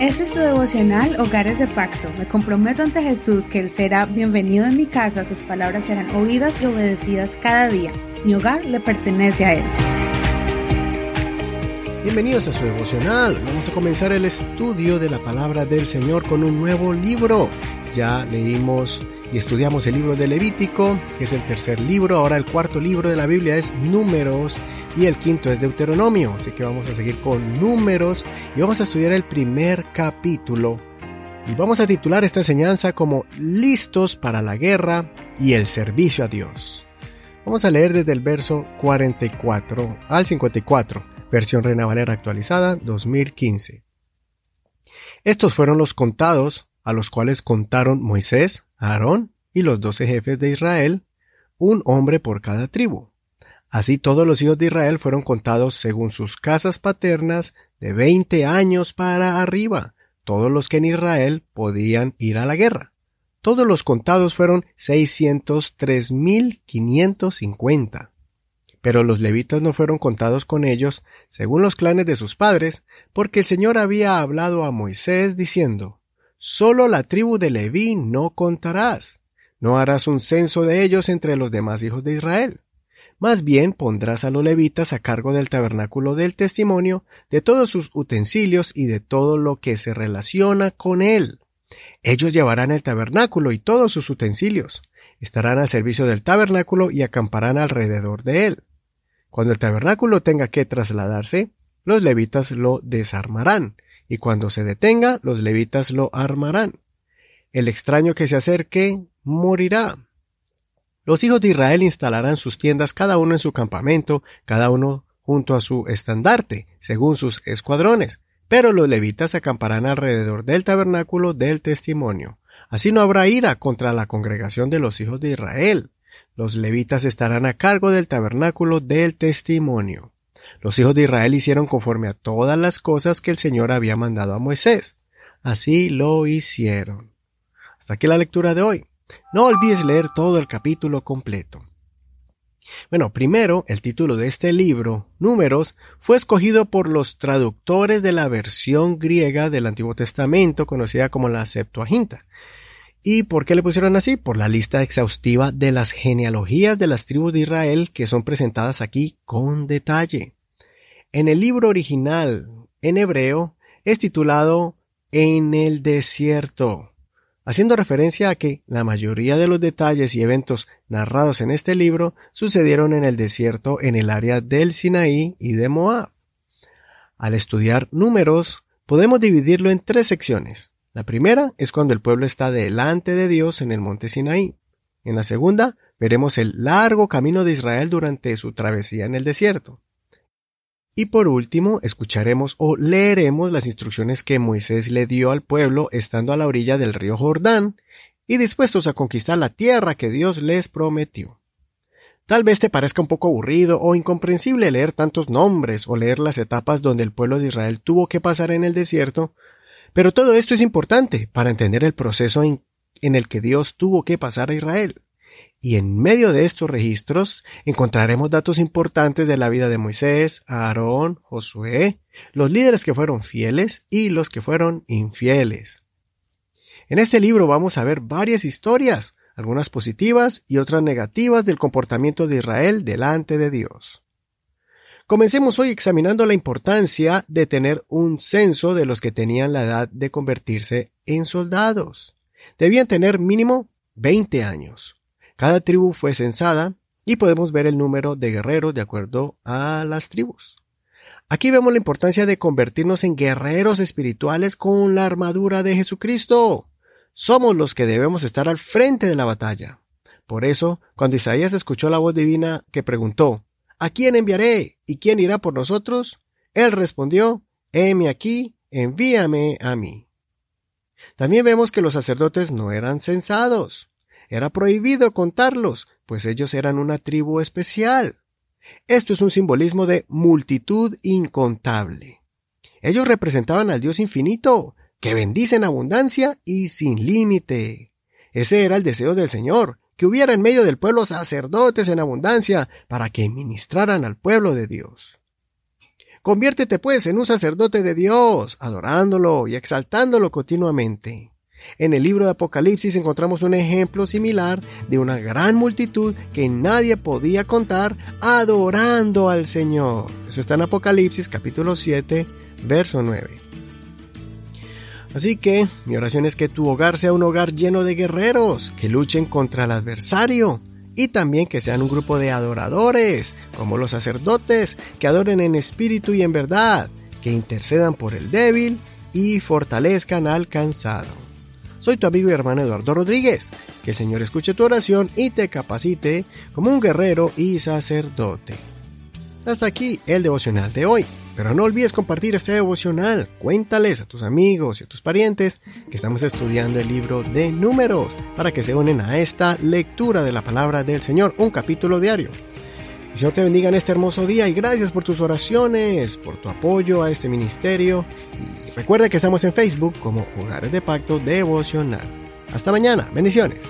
Este es tu devocional Hogares de Pacto. Me comprometo ante Jesús que Él será bienvenido en mi casa, sus palabras serán oídas y obedecidas cada día. Mi hogar le pertenece a Él. Bienvenidos a su devocional. Vamos a comenzar el estudio de la palabra del Señor con un nuevo libro. Ya leímos y estudiamos el libro de Levítico, que es el tercer libro. Ahora el cuarto libro de la Biblia es Números y el quinto es Deuteronomio. Así que vamos a seguir con números y vamos a estudiar el primer capítulo. Y vamos a titular esta enseñanza como Listos para la guerra y el servicio a Dios. Vamos a leer desde el verso 44 al 54, versión Reina Valera actualizada 2015. Estos fueron los contados a los cuales contaron Moisés, Aarón y los doce jefes de Israel, un hombre por cada tribu. Así todos los hijos de Israel fueron contados según sus casas paternas de veinte años para arriba, todos los que en Israel podían ir a la guerra. Todos los contados fueron seiscientos tres mil quinientos cincuenta. Pero los levitas no fueron contados con ellos, según los clanes de sus padres, porque el Señor había hablado a Moisés diciendo, Solo la tribu de Leví no contarás, no harás un censo de ellos entre los demás hijos de Israel. Más bien pondrás a los levitas a cargo del tabernáculo del testimonio, de todos sus utensilios y de todo lo que se relaciona con él. Ellos llevarán el tabernáculo y todos sus utensilios, estarán al servicio del tabernáculo y acamparán alrededor de él. Cuando el tabernáculo tenga que trasladarse, los levitas lo desarmarán, y cuando se detenga, los levitas lo armarán. El extraño que se acerque morirá. Los hijos de Israel instalarán sus tiendas cada uno en su campamento, cada uno junto a su estandarte, según sus escuadrones, pero los levitas acamparán alrededor del tabernáculo del testimonio. Así no habrá ira contra la congregación de los hijos de Israel. Los levitas estarán a cargo del tabernáculo del testimonio. Los hijos de Israel hicieron conforme a todas las cosas que el Señor había mandado a Moisés. Así lo hicieron. Hasta aquí la lectura de hoy. No olvides leer todo el capítulo completo. Bueno, primero, el título de este libro, Números, fue escogido por los traductores de la versión griega del Antiguo Testamento, conocida como la Septuaginta. ¿Y por qué le pusieron así? Por la lista exhaustiva de las genealogías de las tribus de Israel que son presentadas aquí con detalle. En el libro original, en hebreo, es titulado En el desierto haciendo referencia a que la mayoría de los detalles y eventos narrados en este libro sucedieron en el desierto en el área del Sinaí y de Moab. Al estudiar números, podemos dividirlo en tres secciones. La primera es cuando el pueblo está delante de Dios en el monte Sinaí. En la segunda, veremos el largo camino de Israel durante su travesía en el desierto. Y por último, escucharemos o leeremos las instrucciones que Moisés le dio al pueblo estando a la orilla del río Jordán y dispuestos a conquistar la tierra que Dios les prometió. Tal vez te parezca un poco aburrido o incomprensible leer tantos nombres o leer las etapas donde el pueblo de Israel tuvo que pasar en el desierto, pero todo esto es importante para entender el proceso en, el que Dios tuvo que pasar a Israel. Y en medio de estos registros encontraremos datos importantes de la vida de Moisés, Aarón, Josué, los líderes que fueron fieles y los que fueron infieles. En este libro vamos a ver varias historias, algunas positivas y otras negativas del comportamiento de Israel delante de Dios. Comencemos hoy examinando la importancia de tener un censo de los que tenían la edad de convertirse en soldados. Debían tener mínimo 20 años. Cada tribu fue censada y podemos ver el número de guerreros de acuerdo a las tribus. Aquí vemos la importancia de convertirnos en guerreros espirituales con la armadura de Jesucristo. Somos los que debemos estar al frente de la batalla. Por eso, cuando Isaías escuchó la voz divina que preguntó, ¿A quién enviaré? ¿Y quién irá por nosotros? Él respondió, Heme aquí, envíame a mí. También vemos que los sacerdotes no eran censados. Era prohibido contarlos, pues ellos eran una tribu especial. Esto es un simbolismo de multitud incontable. Ellos representaban al Dios infinito, que bendice en abundancia y sin límite. Ese era el deseo del Señor, que hubiera en medio del pueblo sacerdotes en abundancia para que ministraran al pueblo de Dios. Conviértete pues en un sacerdote de Dios, adorándolo y exaltándolo continuamente. En el libro de Apocalipsis encontramos un ejemplo similar de una gran multitud que nadie podía contar adorando al Señor. Eso está en Apocalipsis capítulo 7, verso 9. Así que mi oración es que tu hogar sea un hogar lleno de guerreros que luchen contra el adversario y también que sean un grupo de adoradores, como los sacerdotes, que adoren en espíritu y en verdad, que intercedan por el débil y fortalezcan al cansado. Soy tu amigo y hermano Eduardo Rodríguez. Que el Señor escuche tu oración y te capacite como un guerrero y sacerdote. Hasta aquí el devocional de hoy. Pero no olvides compartir este devocional. Cuéntales a tus amigos y a tus parientes que estamos estudiando el libro de números para que se unen a esta lectura de la palabra del Señor, un capítulo diario. El Señor te bendiga en este hermoso día y gracias por tus oraciones, por tu apoyo a este ministerio. Y recuerda que estamos en Facebook como Hogares de Pacto Devocional. Hasta mañana, bendiciones.